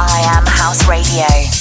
I Am House Radio.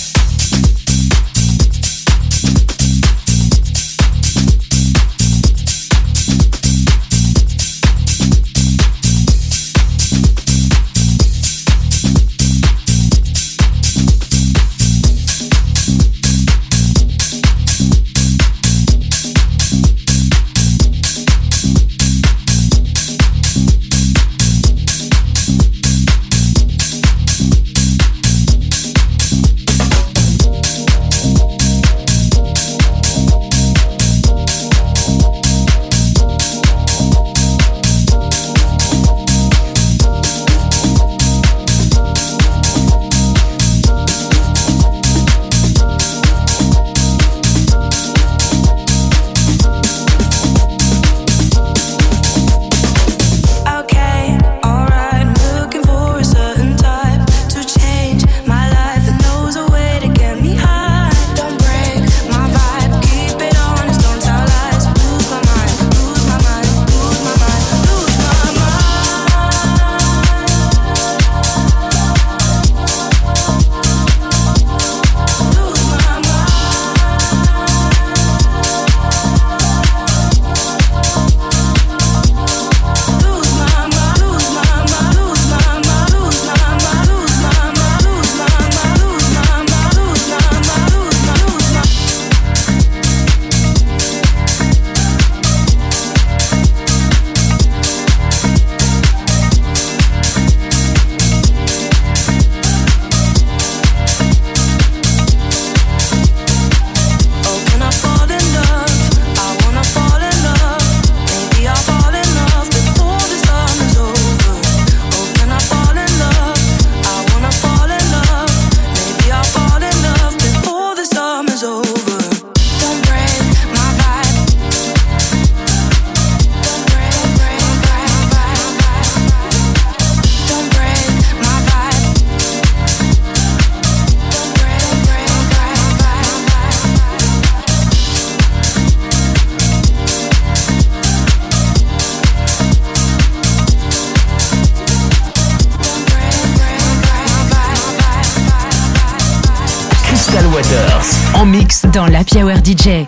En mix dans la Hour DJ.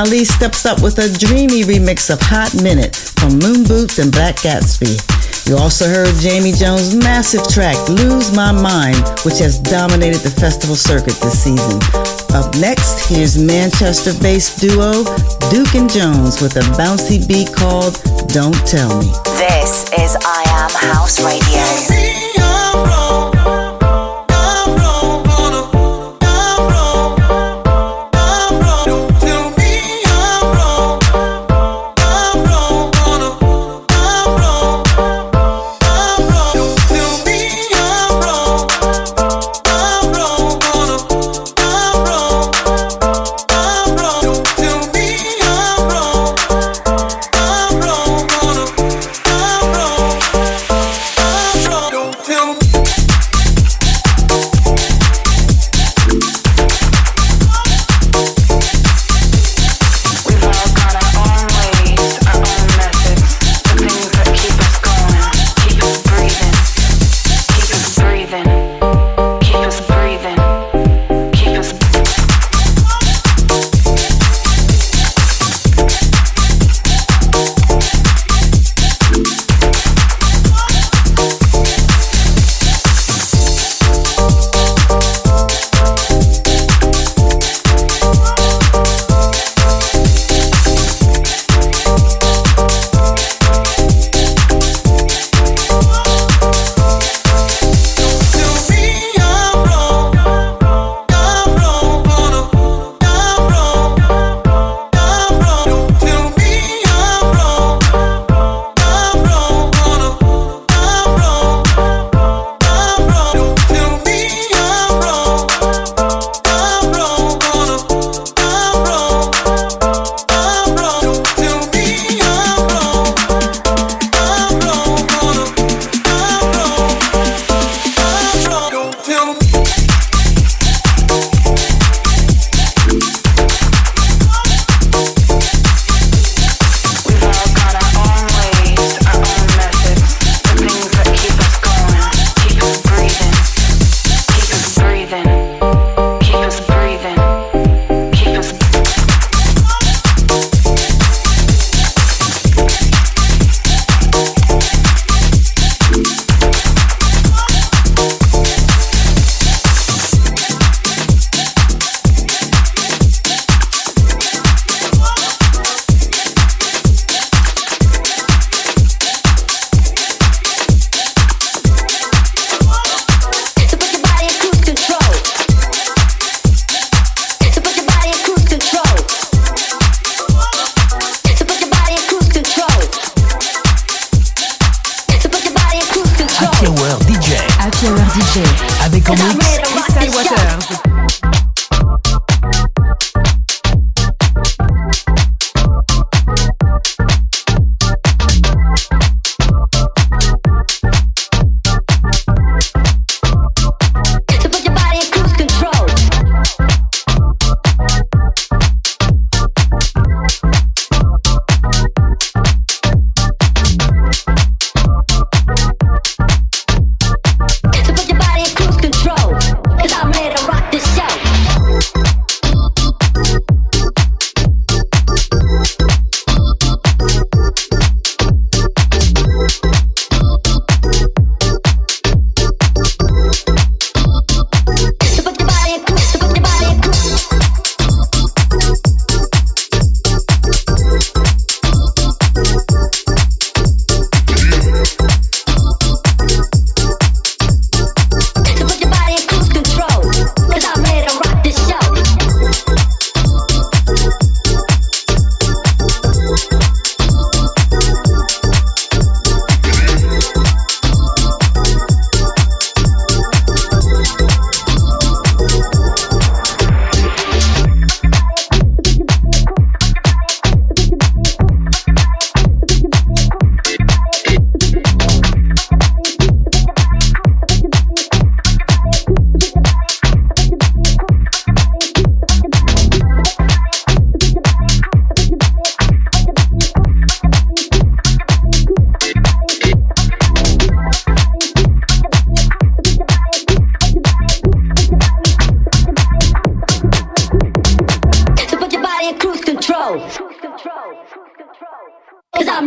Ali steps up with a dreamy remix of Hot Minute from Moon Boots and Black Gatsby. You also heard Jamie Jones' massive track, Lose My Mind, which has dominated the festival circuit this season. Up next, here's Manchester based duo Duke and Jones with a bouncy beat called Don't Tell Me. This is I Am House Radio.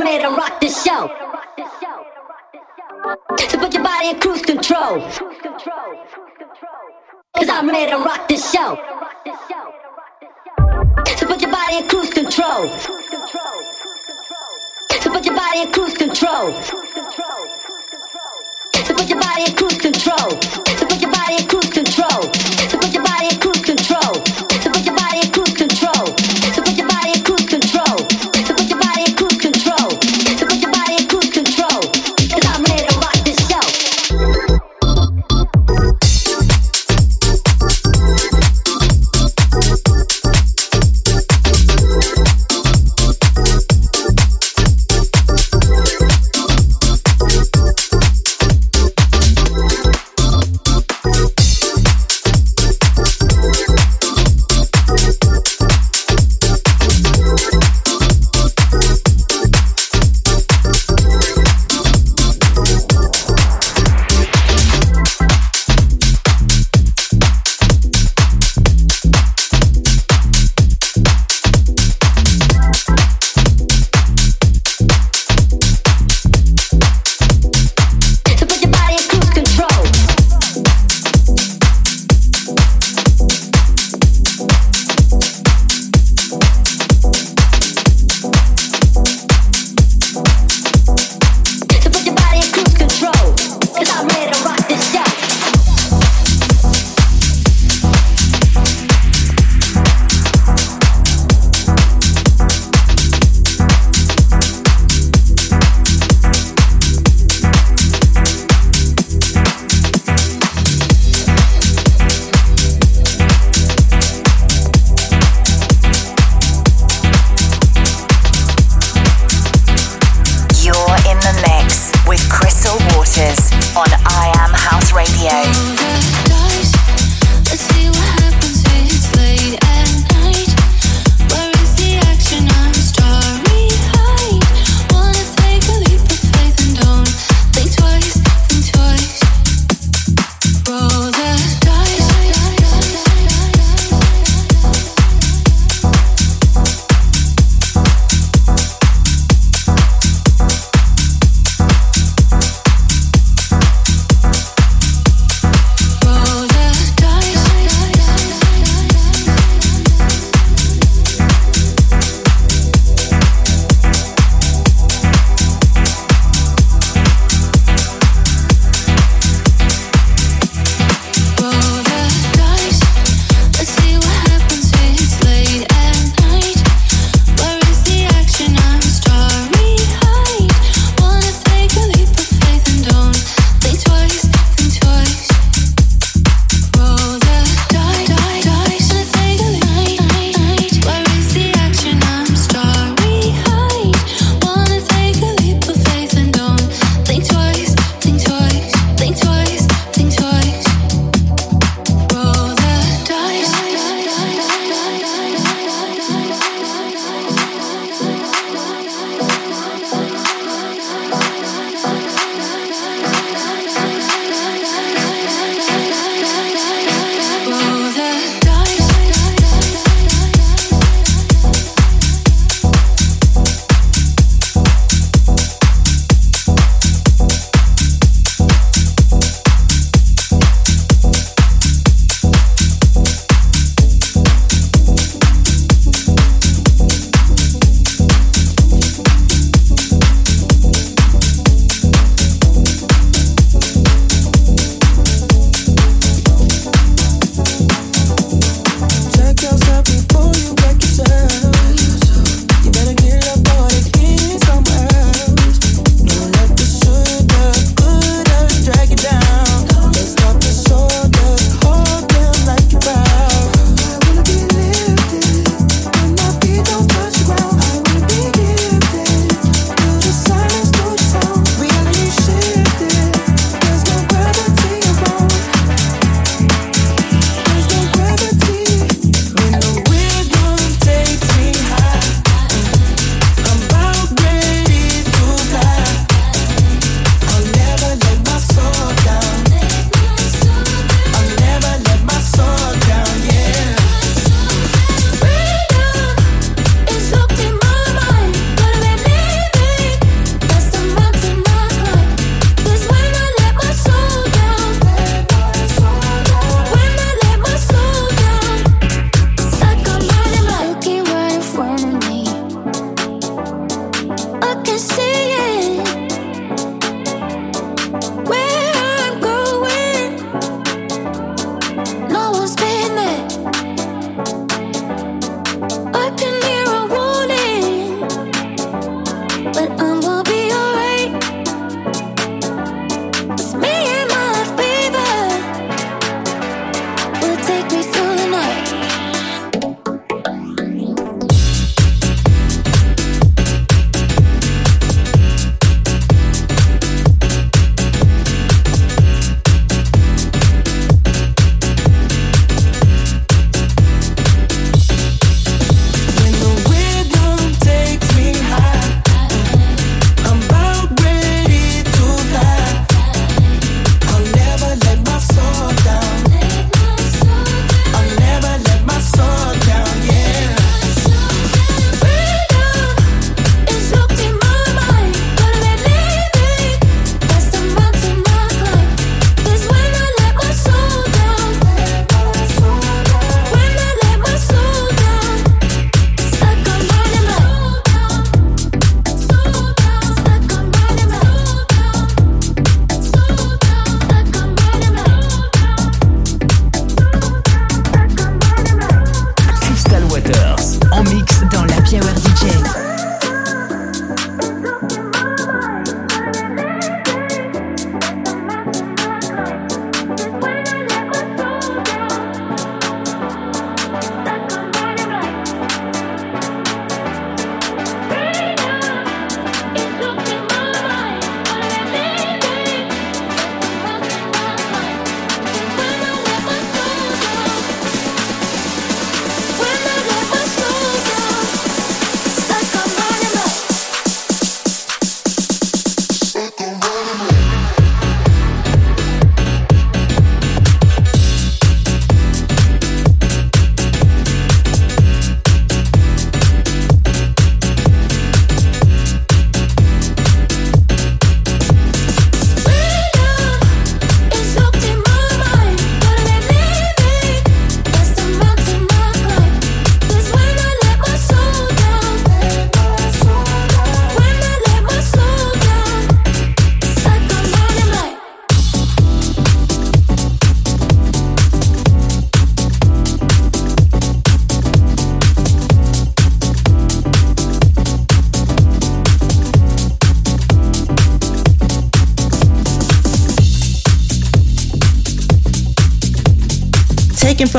Rock the show. So put your body in cruise control. Cause I'm ready to rock the show. So put your body in cruise control. So put your body in cruise control. So put your body in cruise control.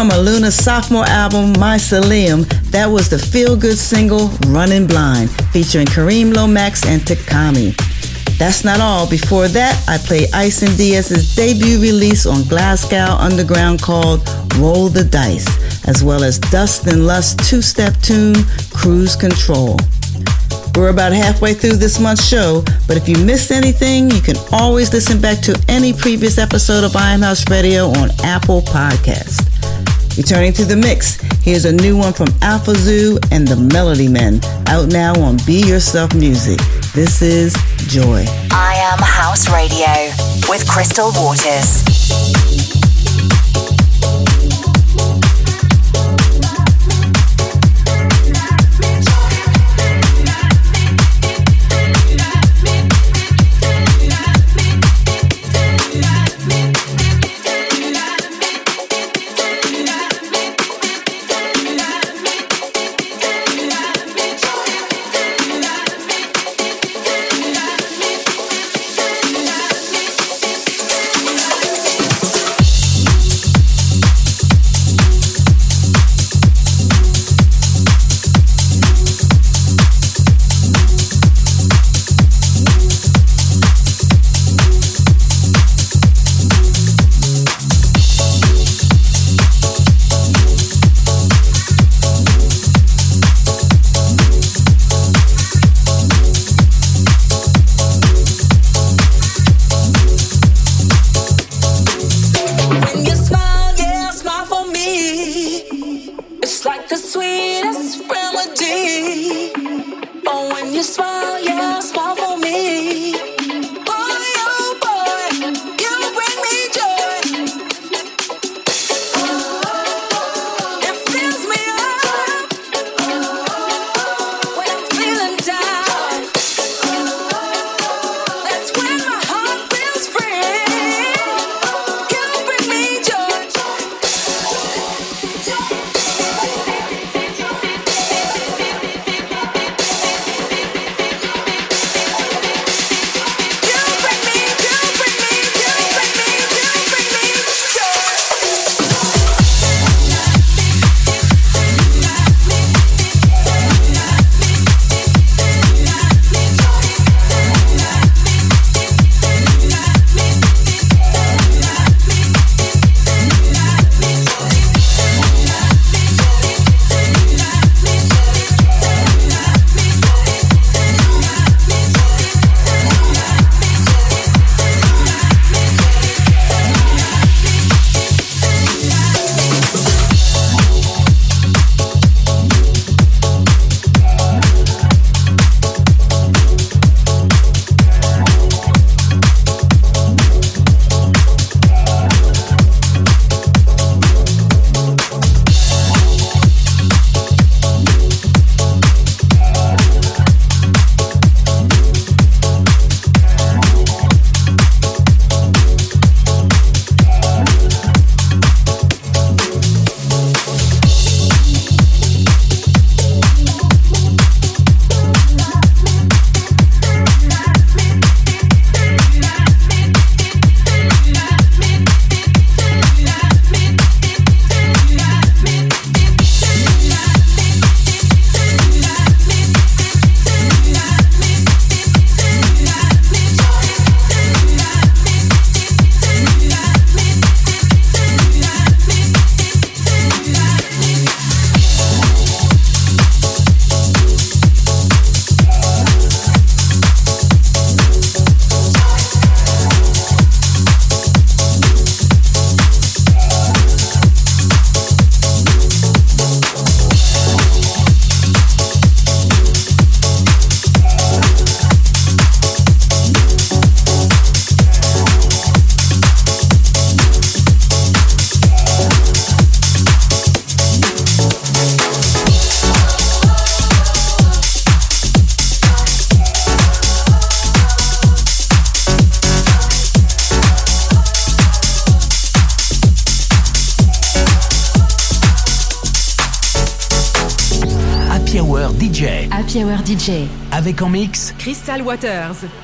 From Aluna's sophomore album, Mycelium, that was the feel good single, Running Blind, featuring Kareem Lomax and Takami. That's not all. Before that, I played Ice and Diaz's debut release on Glasgow Underground called Roll the Dice, as well as Dust and Lust two step tune, Cruise Control. We're about halfway through this month's show, but if you missed anything, you can always listen back to any previous episode of I Am House Radio on Apple Podcast. Returning to the mix, here's a new one from Alpha Zoo and the Melody Men, out now on Be Yourself Music. This is Joy. I Am House Radio with Crystal Waters. Avec en mix Crystal Waters. Waters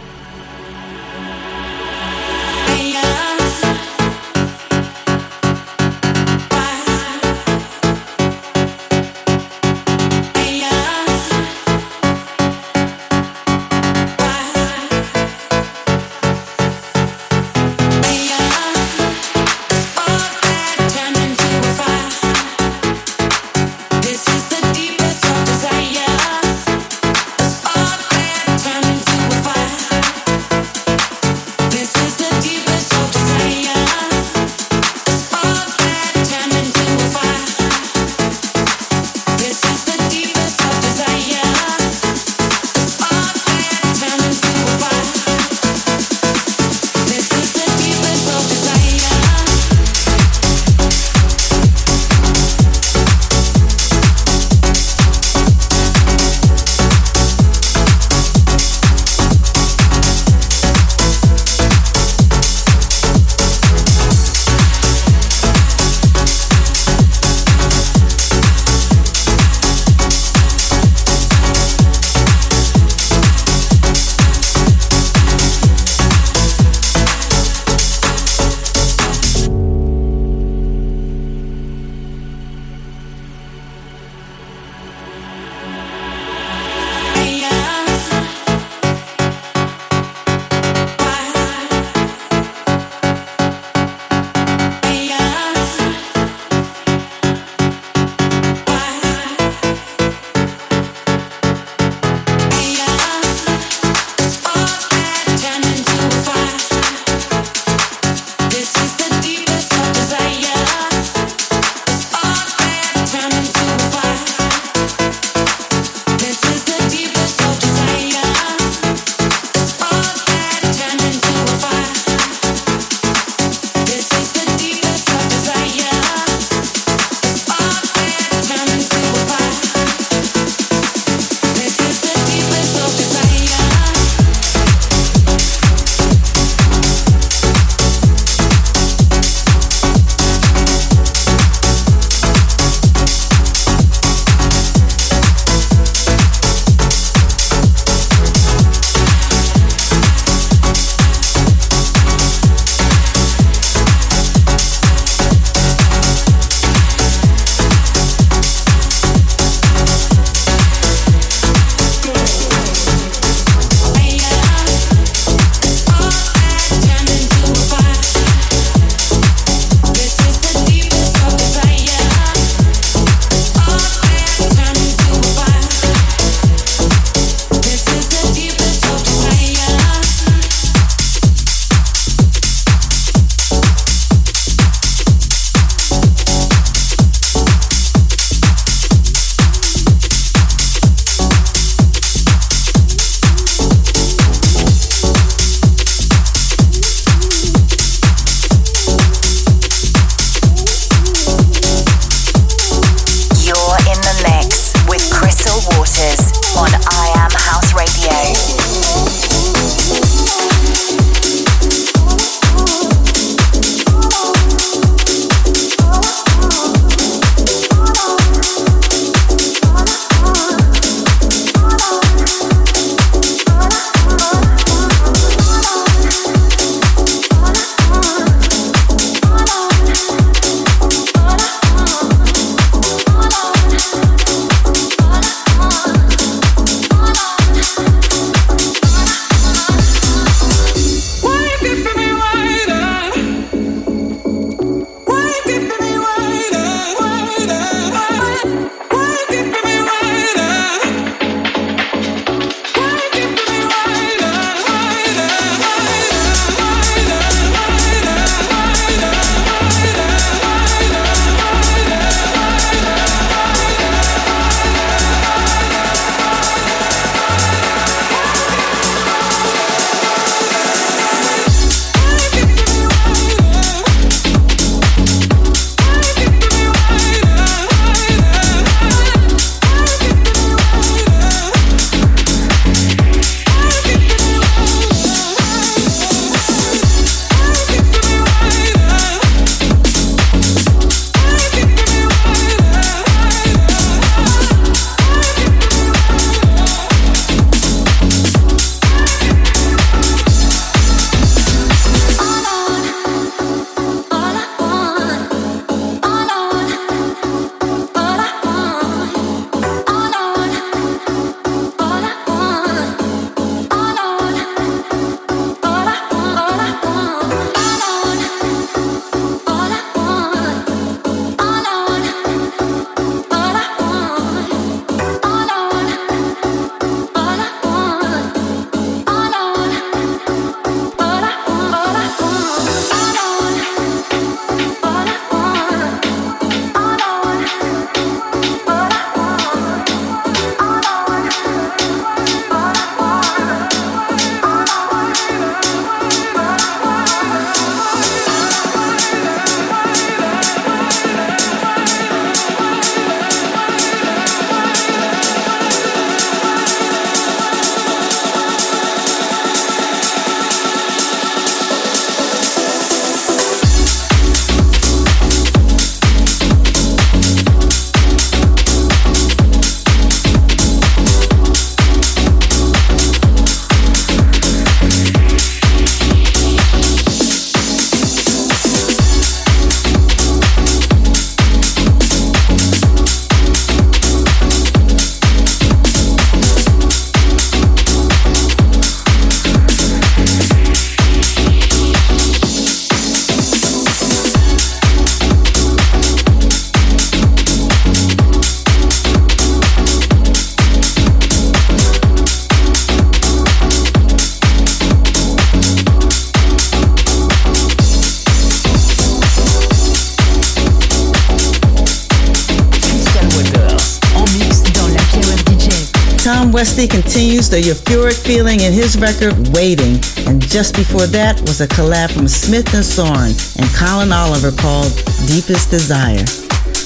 feeling in his record Waiting, and just before that was a collab from Smith and Soren and Colin Oliver called Deepest Desire.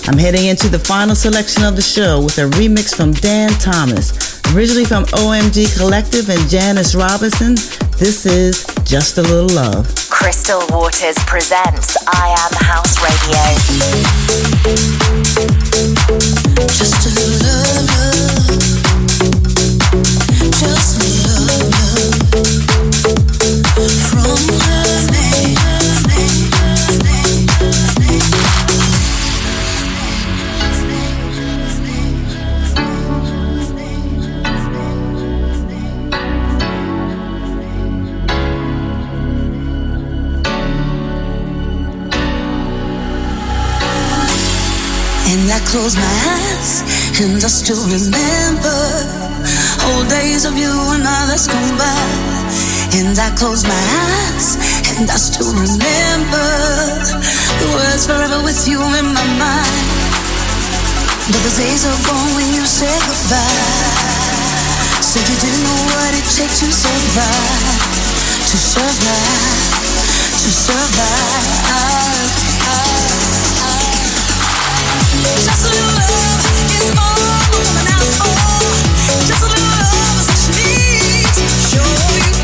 I'm heading into the final selection of the show with a remix from Dan Thomas, originally from OMG Collective and Janice Robinson. This is Just a Little Love. Crystal Waters presents I Am House Radio. Just a little love. Just love, still remember old days of you and others gone by. And I close my eyes and I still remember the words forever with you in my mind. But the days are gone when you said goodbye. Said you didn't know what it takes to survive, to survive, to survive. Just a little love is all more than an for. Just a little love is all she needs. Show you.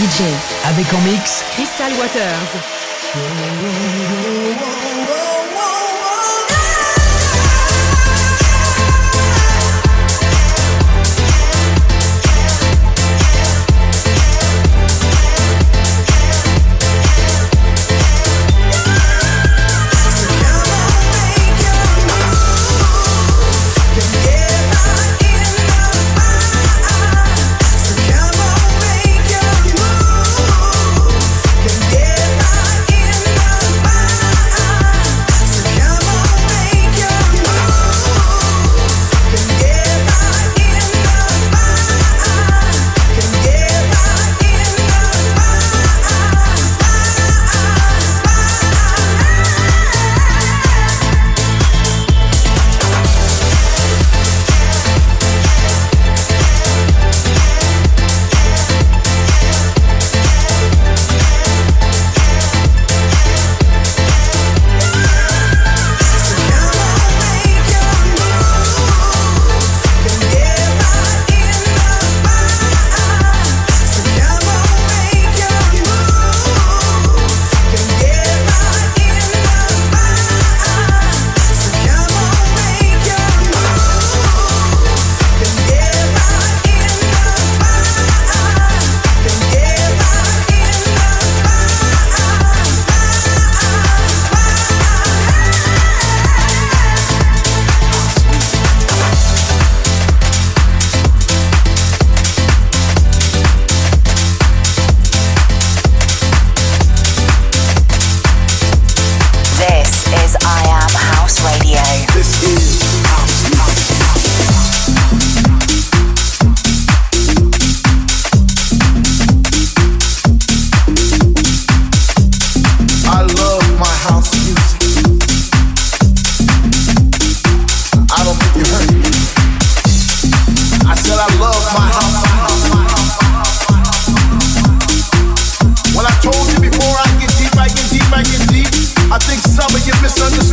DJ. Avec en mix Crystal Waters.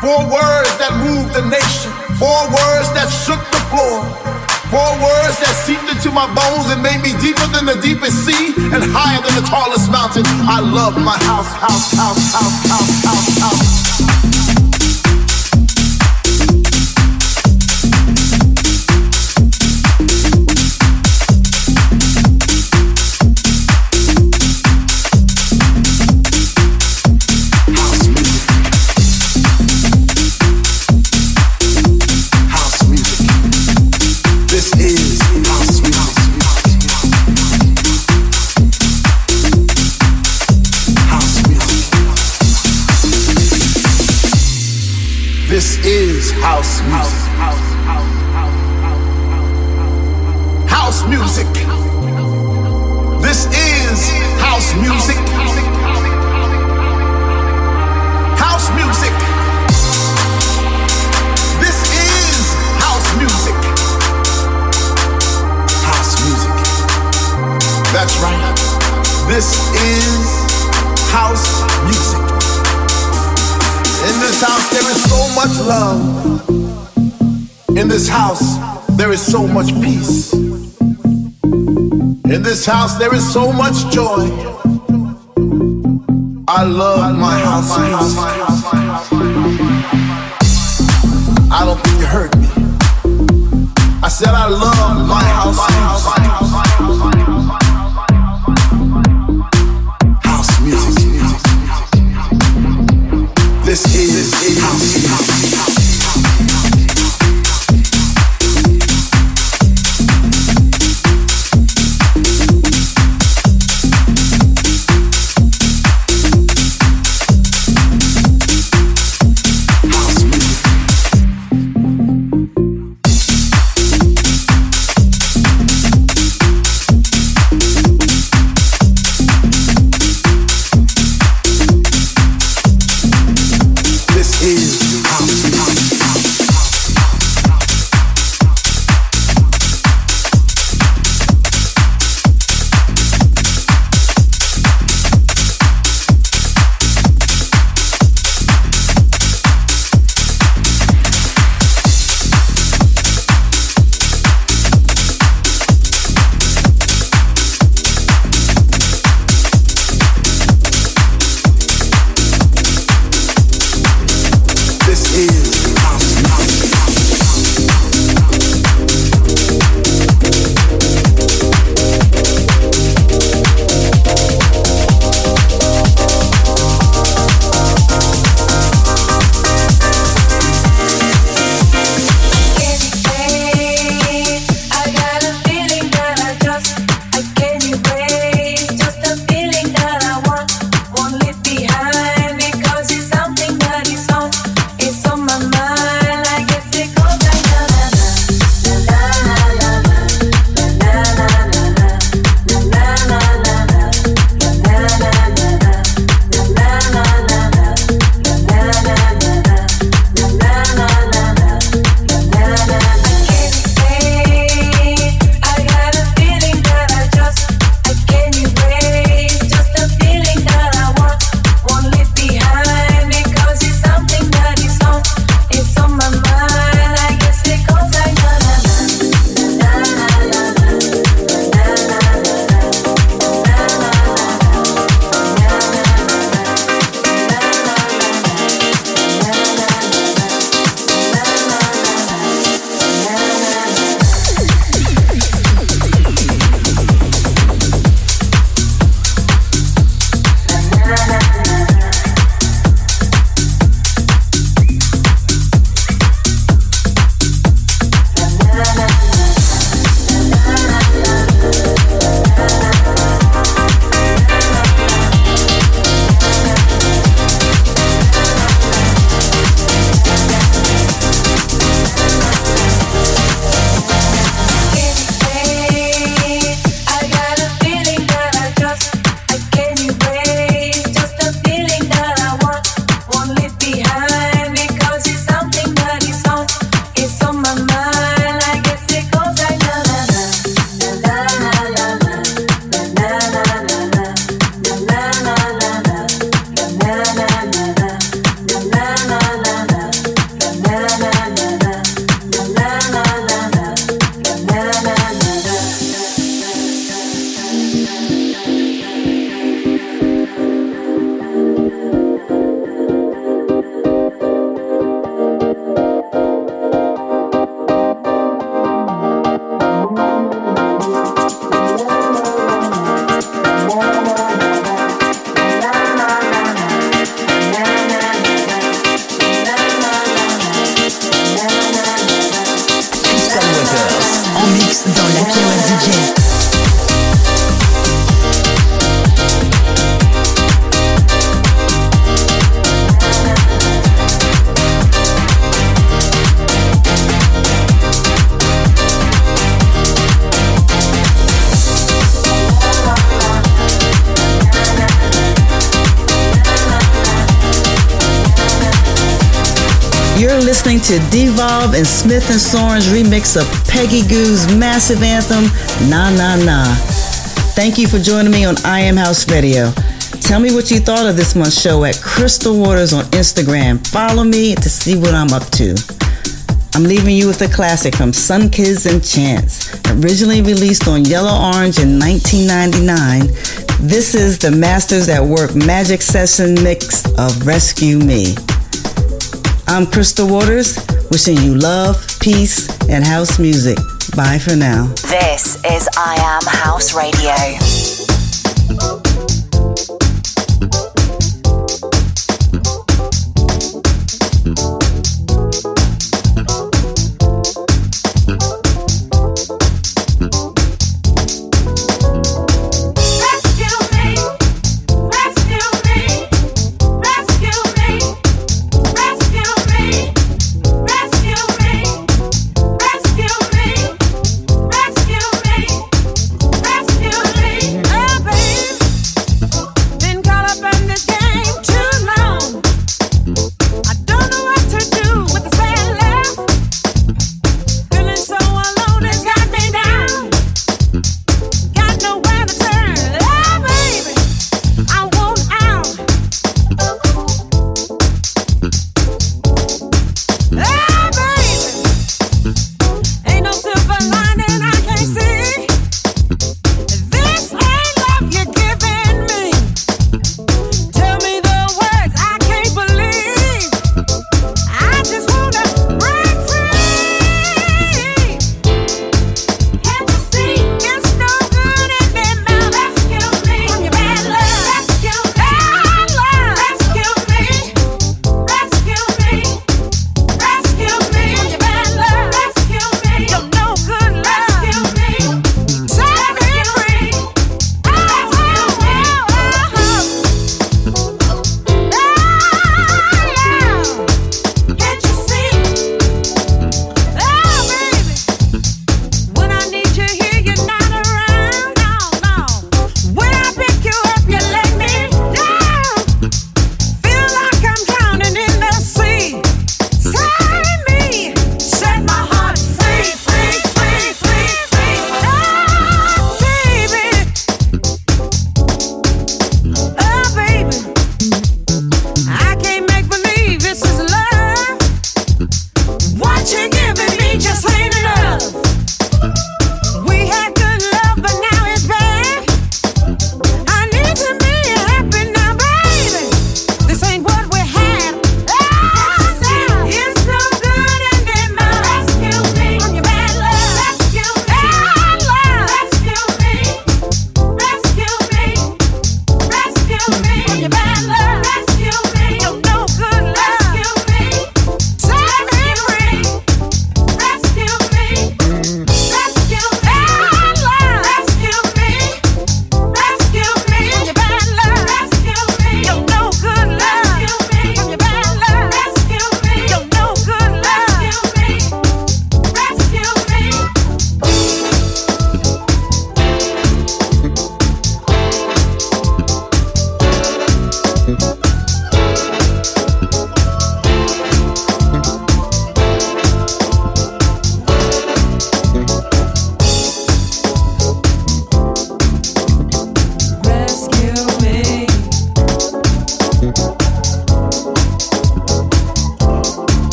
Four words that moved the nation, four words that shook the floor. Four words that seeped into my bones and made me deeper than the deepest sea and higher than the tallest mountain. I love my house, house, house, house, house, house, house. This house, there is so much joy. I love my house. I don't think you heard me. I said I love my house. To Devolve and Smith and Soren's remix of Peggy Gou's massive anthem, Na Na Na. Thank you for joining me on I Am House Radio. Tell me what you thought of this month's show at Crystal Waters on Instagram. Follow me to see what I'm up to. I'm leaving you with a classic from Sunkids and Chance. Originally released on Yellorange in 1999, this is the Masters at Work Magic Session mix of Rescue Me. I'm Crystal Waters, wishing you love, peace, and house music. Bye for now. This is I Am House Radio.